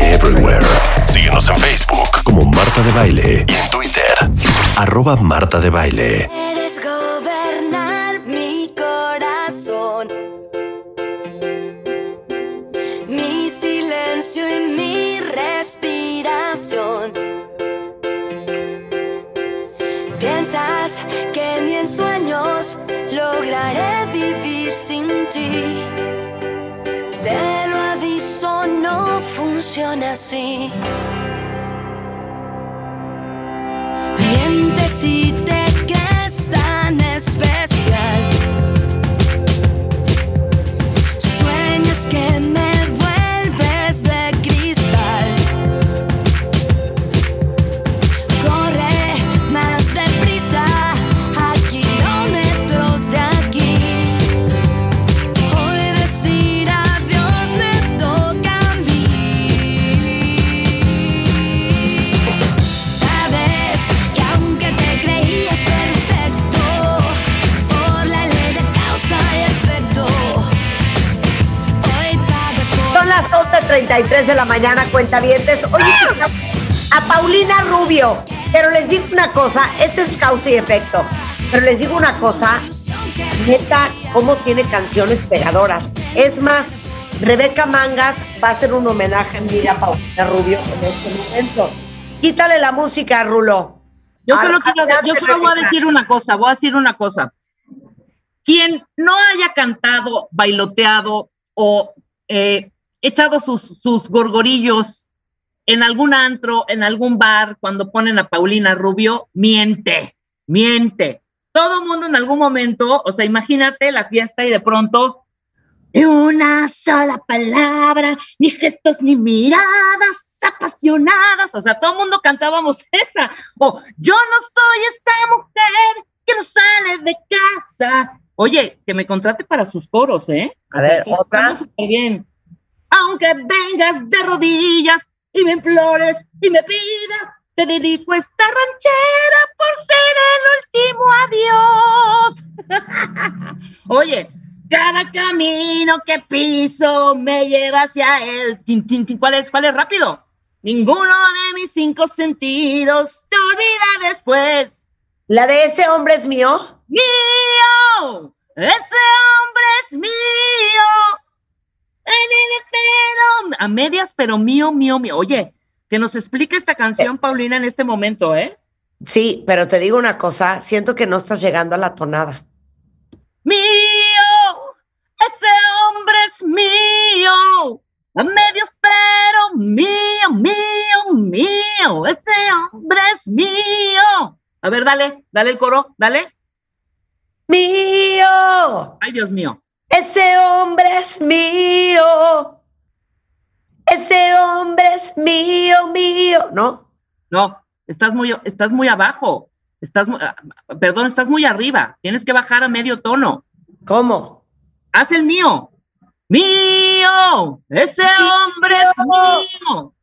Everywhere. Síguenos en Facebook como Marta de Baile y en Twitter, arroba Marta de Baile. Quieres gobernar mi corazón, mi silencio y mi respiración. Piensas que ni en sueños lograré vivir sin ti. Aviso, funciona así. 11.33 de la mañana, cuentavientes. Oye, a Paulina Rubio. Pero les digo una cosa, eso es causa y efecto. Pero les digo una cosa, neta, cómo tiene canciones pegadoras. Es más, Rebeca Mangas va a hacer un homenaje en vida a Paulina Rubio en este momento. Quítale la música, Rulo. Yo solo, quiero, yo solo voy a decir una cosa, voy a decir una cosa. Quien no haya cantado, bailoteado o eh, echado sus, sus gorgorillos en algún antro, en algún bar, cuando ponen a Paulina Rubio, miente, miente. Todo mundo en algún momento, o sea, imagínate la fiesta y de pronto, una sola palabra, ni gestos, ni miradas apasionadas. O sea, todo el mundo cantábamos esa. O yo no soy esa mujer que no sale de casa. Oye, que me contrate para sus coros, ¿eh? A ver, ¿otra? bien. Aunque vengas de rodillas y me implores y me pidas, te dedico esta ranchera por ser el último adiós. Oye, cada camino que piso me lleva hacia él. Tin, tin, tin. ¿Cuál es? ¿Cuál es? Rápido. Ninguno de mis cinco sentidos te olvida después. La de ese hombre es mío. ¡Mío! ¡Ese hombre es mío! A medias, pero mío, mío, mío. Oye, que nos explique esta canción, Paulina, en este momento, ¿eh? Sí, pero te digo una cosa, siento que no estás llegando a la tonada. Mío, ese hombre es mío. A medios, pero mío, mío, mío. Ese hombre es mío. A ver, dale, dale el coro, dale. Mío, Ay, Dios mío. Ese hombre es mío. Ese hombre es mío, mío. ¿No? No, estás muy, estás muy abajo. Estás, perdón, estás muy arriba. Tienes que bajar a medio tono. ¿Cómo? Haz el mío. Mío, ese hombre es mío.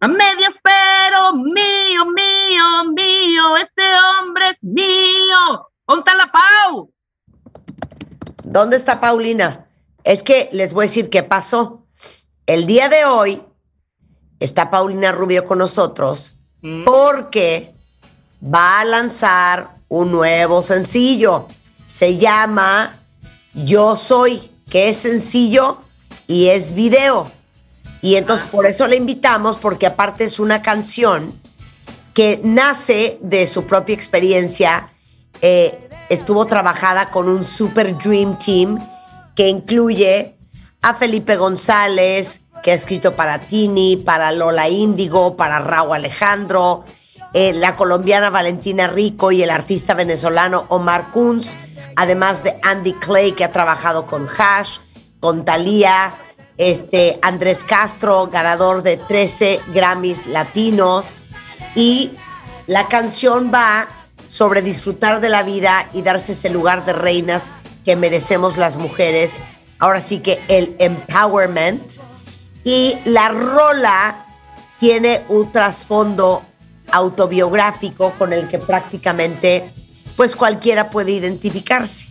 A medias, pero mío, mío, mío, ese hombre es mío. Ponta la. ¿Dónde está Paulina? Es que les voy a decir qué pasó. El día de hoy está Paulina Rubio con nosotros porque va a lanzar un nuevo sencillo. Se llama Yo Soy, que es sencillo y es video. Y entonces por eso la invitamos, porque aparte es una canción que nace de su propia experiencia. Eh, estuvo trabajada con un super dream team que incluye a Felipe González, que ha escrito para Tini, para Lola Índigo, para Raúl Alejandro, eh, la colombiana Valentina Rico y el artista venezolano Omar Kunz, además de Andy Clay, que ha trabajado con Hash, con Thalía, este, Andrés Castro, ganador de 13 Grammys latinos, y la canción va sobre disfrutar de la vida y darse ese lugar de reinas que merecemos las mujeres. Ahora sí que el empowerment. Y la rola tiene un trasfondo autobiográfico con el que prácticamente pues cualquiera puede identificarse.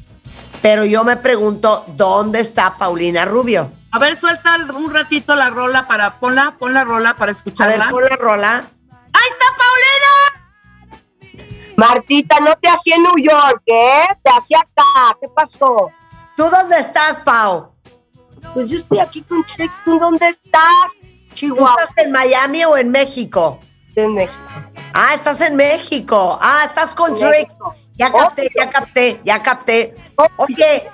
Pero yo me pregunto, ¿dónde está Paulina Rubio? A ver, suelta un ratito la rola para, ponla, pon la rola para A ver, escucharla. pon la rola. Martita, no te hacía en New York, ¿eh? Te hacía acá. ¿Qué pasó? ¿Tú dónde estás, Pau? Pues yo estoy aquí con Trix. ¿Tú dónde estás? ¿Tú Chihuahua. estás en Miami o en México? de México. Ah, estás en México. Ah, estás con. México. Ya capté, ya capté, ya capté. Oye,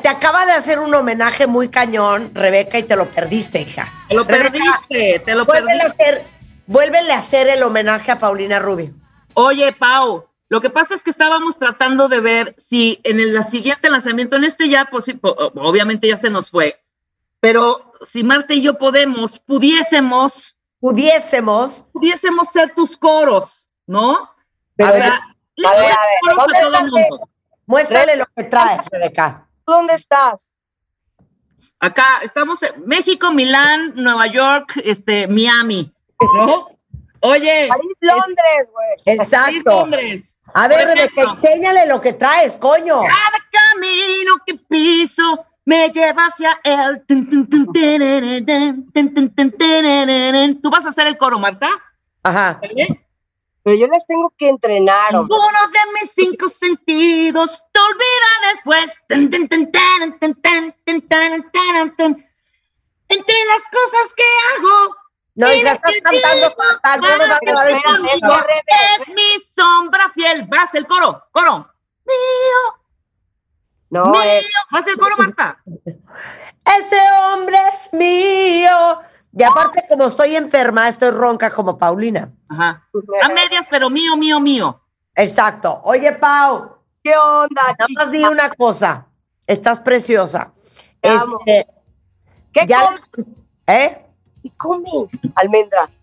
te acaba de hacer un homenaje muy cañón, Rebeca, y te lo perdiste, hija. Te lo Rebeca, perdiste, te lo Vuélvele a perdiste. hacer, vuélvele a hacer el homenaje a Paulina Rubio. Oye, Pau, lo que pasa es que estábamos tratando de ver si en el siguiente lanzamiento, en este ya, pues, obviamente ya se nos fue, pero si Marta y yo podemos, pudiésemos, Pudiésemos. pudiésemos ser tus coros, ¿no? Pero a ver, a ver, ¿dónde a estás, mundo. Muéstrale lo que traes, Rebeca. ¿tú dónde estás? Acá estamos en México, Milán, Nueva York, este, Miami, ¿no? Oye, París, Londres, güey. Exacto. Londres. A ver, Rebeca, enséñale lo que traes, coño. Cada camino que piso me lleva hacia él. ¿Tú vas a hacer el coro, Marta? Ajá. ¿Vale? Pero yo les tengo que entrenar. Uno de mis cinco sentidos te olvida después. Entre las cosas que hago, No, Tienes estás cantando fatal, no nos va a quedar el espérame, público. es mi sombra fiel. Vas el coro, coro. Mío, No, mío. eh, Vas el coro, Marta. Ese hombre es mío. Y aparte, como estoy enferma, estoy ronca como Paulina. Ajá. A medias, pero mío, mío, mío. Exacto. Oye, Pau, ¿qué onda, nada chica? más di una cosa. Estás preciosa. Te amo. Este, ¿Qué ya ¿Eh? ¿Qué comes? Almendras.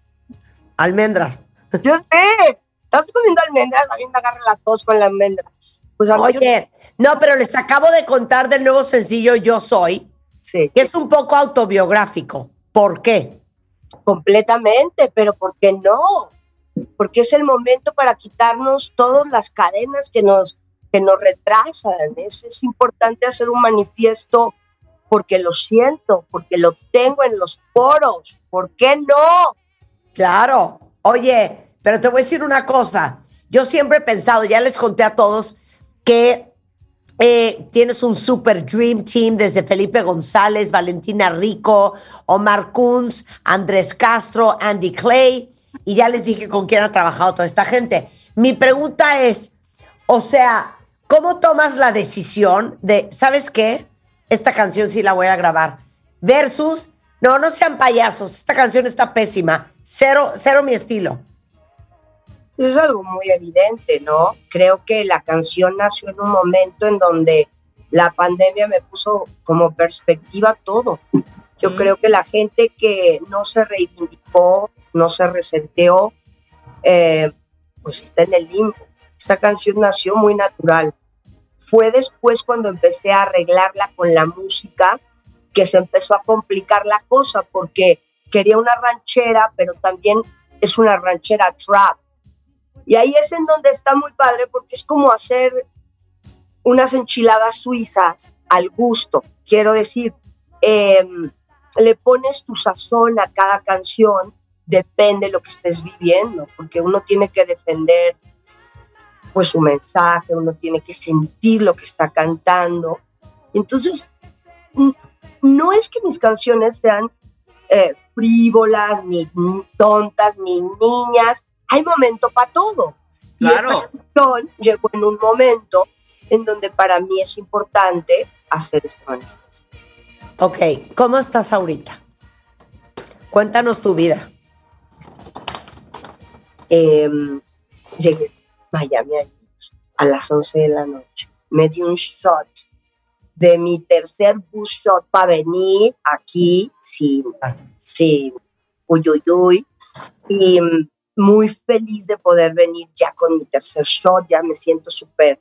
Almendras. Yo sé. ¿Estás comiendo almendras? A mí me agarra la tos con la almendra. Pues a mí yo- Oye, no, pero les acabo de contar del nuevo sencillo Yo Soy, Sí, que es un poco autobiográfico. ¿Por qué? completamente, pero ¿por qué no? Porque es el momento para quitarnos todas las cadenas que nos, que nos retrasan. Es, es importante hacer un manifiesto porque lo siento, porque lo tengo en los poros. ¿Por qué no? Claro. Oye, pero te voy a decir una cosa. Yo siempre he pensado, ya les conté a todos, que eh, tienes un super dream team desde Felipe González, Valentina Rico, Omar Kunz, Andrés Castro, Andy Clay, y ya les dije con quién ha trabajado toda esta gente. Mi pregunta es, o sea, ¿cómo tomas la decisión de, ¿sabes qué? Esta canción sí la voy a grabar. Versus, no, no sean payasos, esta canción está pésima. Cero, cero mi estilo. Es algo muy evidente, ¿no? Creo que la canción nació en un momento en donde la pandemia me puso como perspectiva todo. Yo Mm. creo que la gente que no se reivindicó, no se resenteó, eh, pues está en el limbo. Esta canción nació muy natural. Fue después cuando empecé a arreglarla con la música que se empezó a complicar la cosa porque quería una ranchera, pero también es una ranchera trap. Y ahí es en donde está muy padre porque es como hacer unas enchiladas suizas al gusto. Quiero decir, em, le pones tu sazón a cada canción, depende de lo que estés viviendo, porque uno tiene que defender pues su mensaje, uno tiene que sentir lo que está cantando. Entonces, no es que mis canciones sean eh, frívolas, ni tontas, ni niñas, hay momento para todo. Y Claro. esta canción llegó en un momento en donde para mí es importante hacer este manifiesto. Ok, ¿cómo estás ahorita? Cuéntanos tu vida. Eh, llegué Miami ayer a las 11 de la noche. Me di un shot de mi tercer bus shot para venir aquí sin, sin uy, uy, uy. Y mm, muy feliz de poder venir ya con mi tercer shot. Ya me siento súper,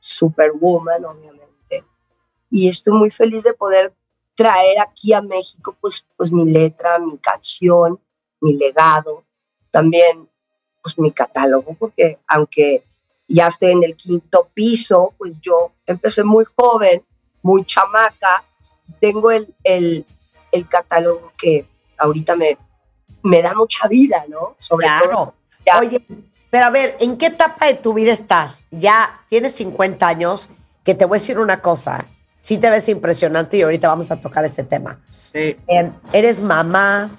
superwoman, obviamente. Y estoy muy feliz de poder traer aquí a México pues, pues mi letra, mi canción, mi legado. También pues mi catálogo, porque aunque ya estoy en el quinto piso, pues yo empecé muy joven, muy chamaca, tengo el, el, el catálogo que ahorita me, me da mucha vida, ¿no? Sobre Claro. todo. ya- Oye, pero a ver, ¿en qué etapa de tu vida estás? Ya tienes 50 años, que te voy a decir una cosa. Sí te ves impresionante y ahorita vamos a tocar ese tema. Sí. Eh, eres mamá,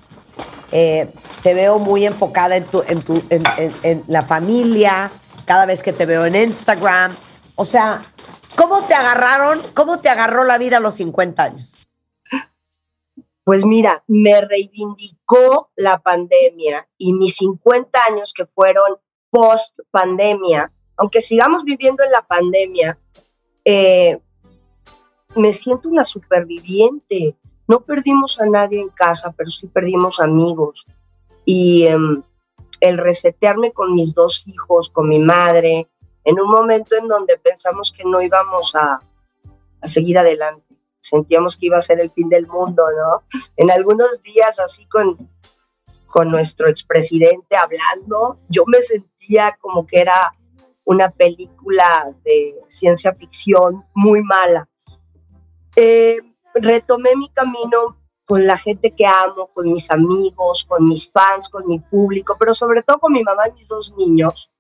eh, te veo muy enfocada en, tu, en, tu, en, la familia, cada vez que te veo en Instagram. O sea, ¿cómo te agarraron? ¿Cómo te agarró la vida a los 50 años? Pues mira, me reivindicó la pandemia y mis 50 años que fueron post pandemia, aunque sigamos viviendo en la pandemia, eh, me siento una superviviente. No perdimos a nadie en casa, pero sí perdimos amigos. Y em, el resetearme con mis dos hijos, con mi madre, en un momento en donde pensamos que no íbamos a, a seguir adelante. Sentíamos que iba a ser el fin del mundo, ¿no? En algunos días así con, con nuestro expresidente hablando, yo me sentía como que era una película de ciencia ficción muy mala. Eh, retomé mi camino con la gente que amo, con mis amigos, con mis fans, con mi público, pero sobre todo con mi mamá y mis dos niños.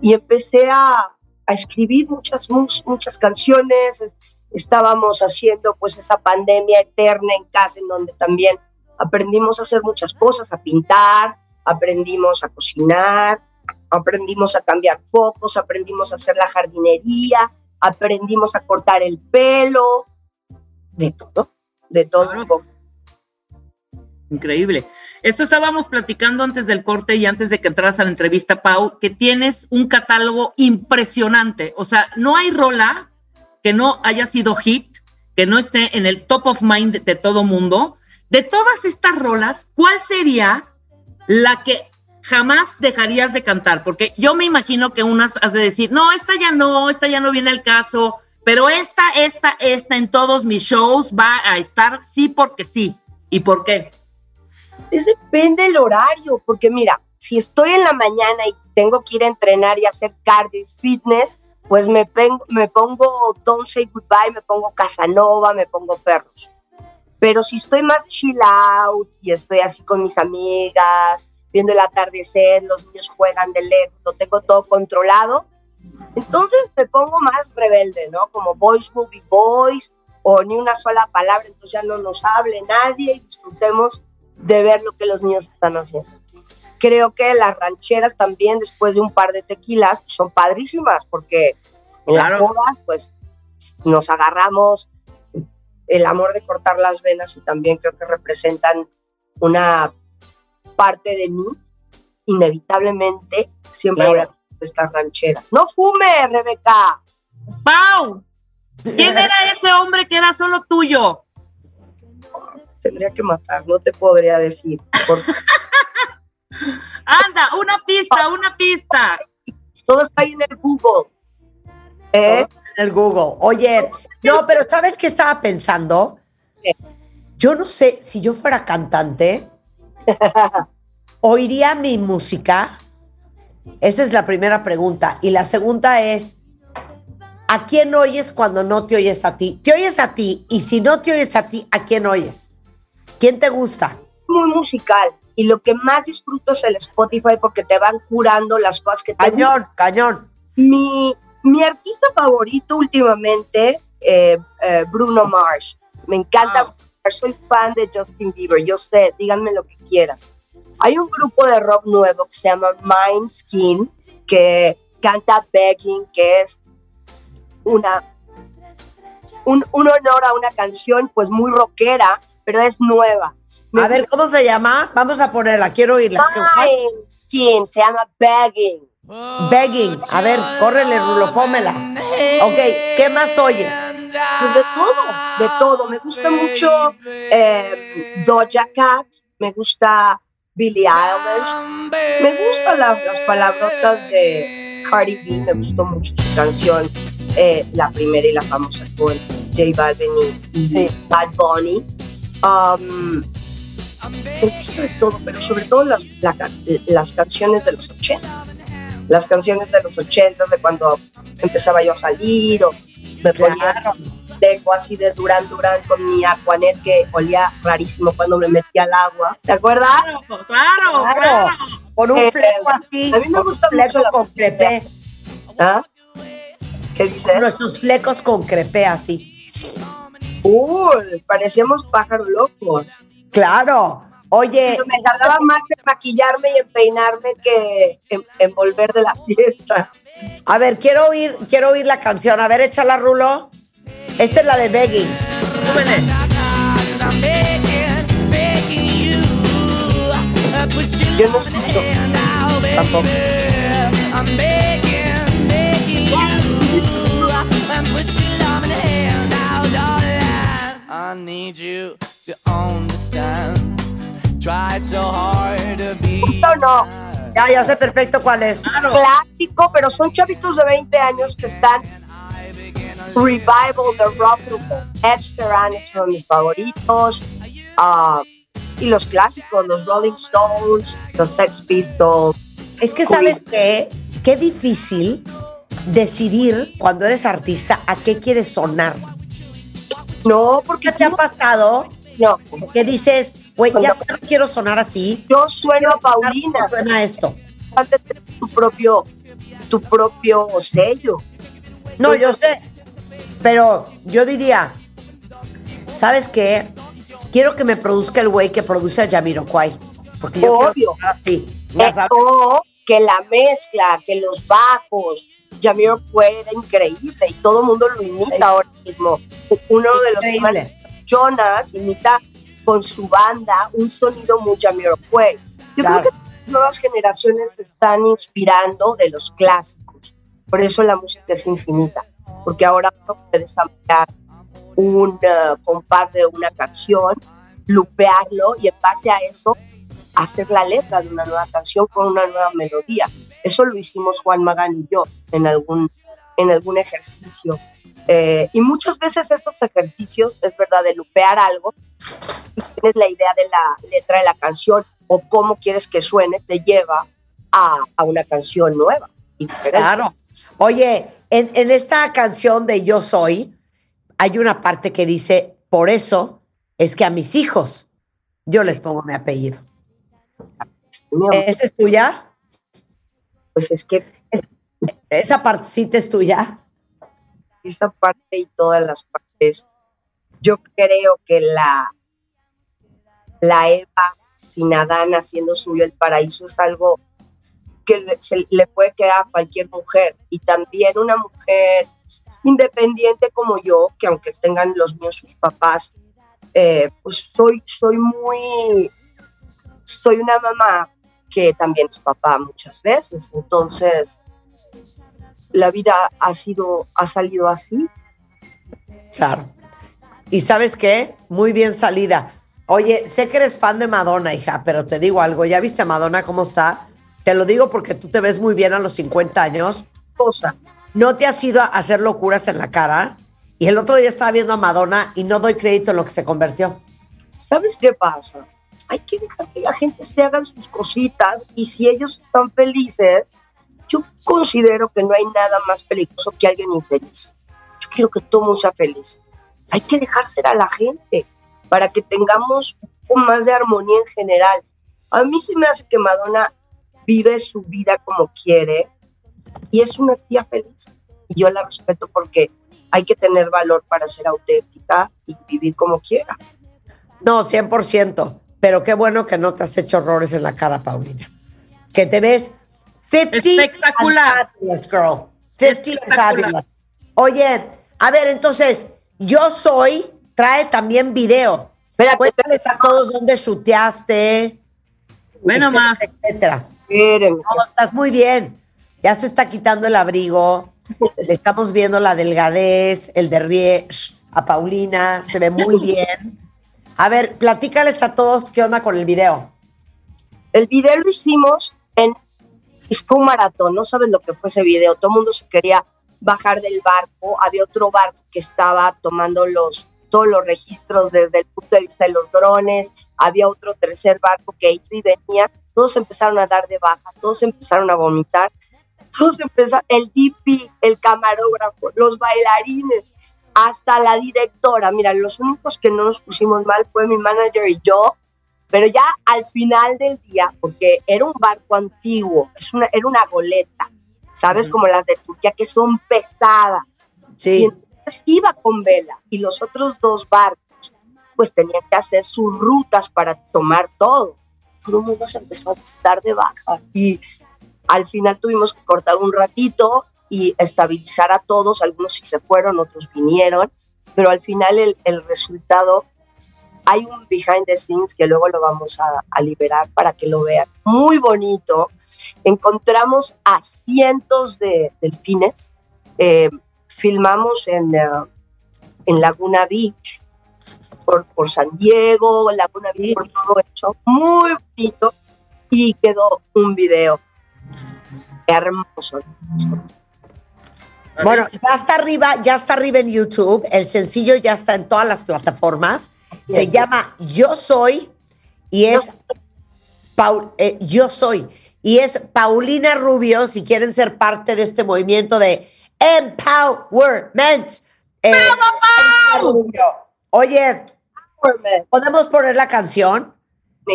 Y empecé a, escribir muchas, muchas canciones. Es- Estábamos haciendo pues esa pandemia eterna en casa en donde también aprendimos a hacer muchas cosas, a pintar, aprendimos a cocinar, aprendimos a cambiar focos, aprendimos a hacer la jardinería, aprendimos a cortar el pelo, de todo, de todo un poco. Increíble. Esto estábamos platicando antes del corte y antes de que entraras a la entrevista, Pau, que tienes un catálogo impresionante. O sea, no hay rola que no haya sido hit, que no esté en el top of mind de, de todo mundo. De todas estas rolas, ¿cuál sería la que jamás dejarías de cantar? Porque yo me imagino que unas has de decir, no, esta ya no, esta ya no viene al caso, pero esta, esta, esta en todos mis shows va a estar sí porque sí. ¿Y por qué? Es depende del horario, porque mira, si estoy en la mañana y tengo que ir a entrenar y hacer cardio y fitness, pues me, me pongo Don't Say Goodbye, me pongo Casanova, me pongo Perros. Pero si estoy más chill out y estoy así con mis amigas, viendo el atardecer, los niños juegan de lejos, lo tengo todo controlado, entonces me pongo más rebelde, ¿no? Como Boys Will Be Boys o ni una sola palabra, entonces ya no nos hable nadie y disfrutemos de ver lo que los niños están haciendo. Creo que las rancheras también, después de un par de tequilas, pues, son padrísimas, porque en las bodas, pues nos agarramos el amor de cortar las venas y también creo que representan una parte de mí. Inevitablemente, siempre Claro. voy a estas rancheras. ¡No fume, Rebeca! ¡Pau! ¿Quién era ese hombre que era solo tuyo? Tendría que matar, no te podría decir. porque Anda, una pista, una pista. todo está ahí en el Google. ¿Eh? En el Google. Oye, no, pero ¿sabes qué estaba pensando? ¿Qué? Yo no sé si yo fuera cantante, oiría mi música. Esa es la primera pregunta. Y la segunda es, ¿a quién oyes cuando no te oyes a ti? Te oyes a ti y si no te oyes a ti, ¿a quién oyes? ¿Quién te gusta? Muy musical. Y lo que más disfruto es el Spotify porque te van curando las cosas que te gustan. Cañón, cañón. Mi, mi artista favorito últimamente, eh, eh, Bruno Mars. Me encanta. Soy fan de Justin Bieber. Yo sé, díganme lo que quieras. Hay un grupo de rock nuevo que se llama Mind Skin que canta Begging, que es una un, un honor a una canción pues muy rockera, pero es nueva. Me A ver, ¿cómo se llama? Vamos a ponerla, quiero oírla. Mind Skin se llama Begging. Begging. A ver, córrele, Rulo, pómela. Ok, ¿qué más oyes? Pues de todo, de todo. Me gusta mucho eh, Doja Cat, me gusta Billie Eilish, me gustan la- las palabrotas de Cardi B, me gustó mucho su canción, eh, la primera y la famosa con J Balvin y, Sí. Bad Bunny. Um, me gusta de todo, pero sobre todo las, la las canciones de los ochentas. Las canciones de los ochentas, de cuando empezaba yo a salir, o me ponía dejo así de Durán Durán con mi Aquanet que olía rarísimo cuando me metía al agua. ¿Te acuerdas? Claro, claro, claro. Con un Eh, fleco así. a mí me gusta mucho la con crepé. ¿Ah? ¿Qué dices? Nuestros flecos con crepé así. Uy, parecíamos pájaros locos. Claro. Oye, Pero me tardaba más en maquillarme y en peinarme que en, en volver de la fiesta. a ver, quiero oír, quiero oír la canción. A ver, échala, Rulo. Esta es la de Begging. Súbele. Yo no escucho. Tampoco. I need you to understand. Try so hard to be. ¿Gusta o no? Ya, ya sé perfecto cuál es. Claro. Clásico, pero son chavitos de 20 años que están revival de rock and roll. Ed Sheeran es uno de mis favoritos. Ah, y los clásicos, los Rolling Stones, los Sex Pistols. Es que, ¿sabes qué? Qué difícil decidir cuando eres artista a qué quieres sonar. No, porque ¿Qué te ha pasado no. que dices, güey, ya sé, no quiero sonar así? Yo sueno a ¿Cómo Paulina. suena esto? Tu propio, tu propio sello. No, yo sé. Pero yo diría, ¿sabes qué? Quiero que me produzca el güey que produce a Jamiroquai. Porque yo Obvio. quiero así. O que la mezcla, que los bajos, Jamiro fue era increíble y todo el mundo lo imita ahora mismo. Uno de los. Jonas imita con su banda un sonido muy Jamiroquai. Yo Claro. creo que las nuevas generaciones se están inspirando de los clásicos. Por eso la música es infinita. Porque ahora uno puede ampliar un eh, compás de una canción, lupearlo y en base a eso hacer la letra de una nueva canción con una nueva melodía. Eso lo hicimos Juan Magán y yo en algún, en algún ejercicio. Eh, y muchas veces esos ejercicios, es verdad, de lupear algo, tienes la idea de la letra de la canción o cómo quieres que suene, te lleva a, a una canción nueva diferente. Claro. Oye, en, en esta canción de Yo Soy, hay una parte que dice, por eso es que a mis hijos yo les pongo mi apellido. ¿Esa es tuya? Pues es que ¿Esa partecita es tuya? esa parte y todas las partes, yo creo que la, la Eva sin Adán haciendo suyo el paraíso es algo que le, puede quedar a cualquier mujer y también una mujer independiente como yo, que aunque tengan los míos sus papás, eh, pues soy, soy muy, soy una mamá que también es papá muchas veces, entonces la vida ha sido, ha salido así. Claro. ¿Y sabes qué? Muy bien salida. Oye, sé que eres fan de Madonna, hija, pero te digo algo. ¿Ya viste a Madonna cómo está? Te lo digo porque tú te ves muy bien a los 50 años. Cosa. ¿No te has ido a hacer locuras en la cara? Y el otro día estaba viendo a Madonna y no doy crédito en lo que se convirtió. ¿Sabes qué pasa? Hay que dejar que la gente se hagan sus cositas y si ellos están felices, yo considero que no hay nada más peligroso que alguien infeliz. Yo quiero que todo mundo sea feliz. Hay que dejar ser a la gente para que tengamos un poco más de armonía en general. A mí sí me hace que Madonna vive su vida como quiere y es una tía feliz. Y yo la respeto porque hay que tener valor para ser auténtica y vivir como quieras. No, 100%. Pero qué bueno que no te has hecho horrores en la cara, Paulina. Que te ves 50 Espectacular. and fabulous, girl. 50 and Espectacular. fabulous. Oye, a ver, entonces, yo soy, trae también video. Espérate, Cuéntales a todos dónde chuteaste. Bueno, etcétera, más. etcétera. No, estás muy bien. Ya se está quitando el abrigo. Le estamos viendo la delgadez, el derrié a Paulina. Se ve muy bien. A ver, platícales a todos qué onda con el video. El video lo hicimos en. Fue un maratón, no sabes lo que fue ese video. Todo el mundo se quería bajar del barco. Había otro barco que estaba tomando los, todos los registros desde el punto de vista de los drones. Había otro tercer barco que iba y venía. Todos empezaron a dar de baja, todos empezaron a vomitar. todos empezaron, el DP, el camarógrafo, los bailarines, hasta la directora. Mira, los únicos que no nos pusimos mal fue mi manager y yo, pero ya al final del día, porque era un barco antiguo, es una, era una goleta, ¿sabes? Como las de Turquía, que son pesadas. Y Sí. Entonces iba con vela y los otros dos barcos, pues tenían que hacer sus rutas para tomar todo. Todo el mundo se empezó a estar de baja y al final tuvimos que cortar un ratito y estabilizar a todos. Algunos sí se fueron, otros vinieron, pero al final el, resultado, hay un behind the scenes que luego lo vamos a, a liberar para que lo vean. Muy bonito. Encontramos a cientos de delfines. Eh, filmamos en, eh, en Laguna Beach, por, por San Diego, Laguna Beach, por todo eso. Muy bonito. Y quedó un video hermoso. Bueno, ya está arriba, ya está arriba en YouTube. El sencillo ya está en todas las plataformas. Se llama Yo Soy y es Paul, eh, Yo Soy y es Paulina Rubio. Si quieren ser parte de este movimiento de empowerment. Eh. Oye, podemos poner la canción.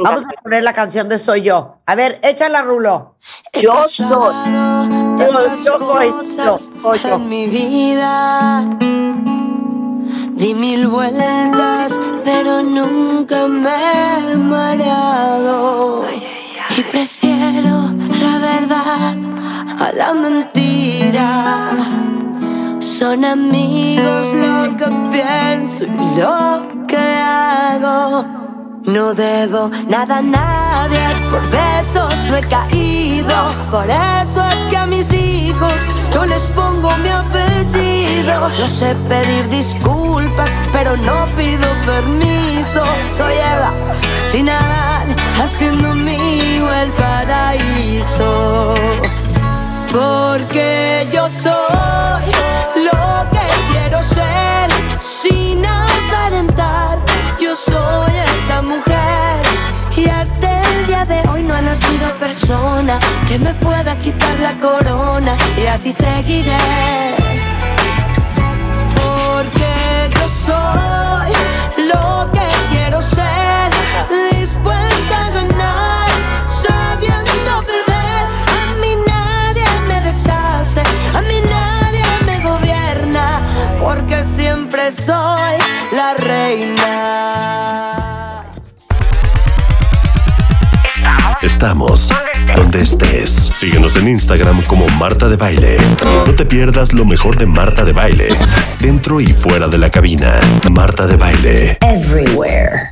Vamos a poner la canción de Soy Yo. A ver, échala, Rulo. Yo soy. Yo, yo soy, yo, soy yo. en mi vida. Di mil vueltas, pero nunca me he mareado. Y prefiero la verdad la mentira. Son amigos lo que pienso y lo que hago. No debo nada a nadie por besos recaído. Por eso es que a mis hijos yo les pongo mi apellido. No sé pedir disculpas, pero no pido permiso. Soy Eva, sin nada, haciendo mío el paraíso. Porque yo soy lo que quiero ser sin aparentar. Yo soy esa mujer y hasta el día de hoy no ha nacido persona que me pueda quitar la corona y así seguiré. Porque yo soy lo que soy la reina. Estamos donde estés. Síguenos en Instagram como Marta de Baile. No te pierdas lo mejor de Marta de Baile, dentro y fuera de la cabina. Marta de Baile. Everywhere.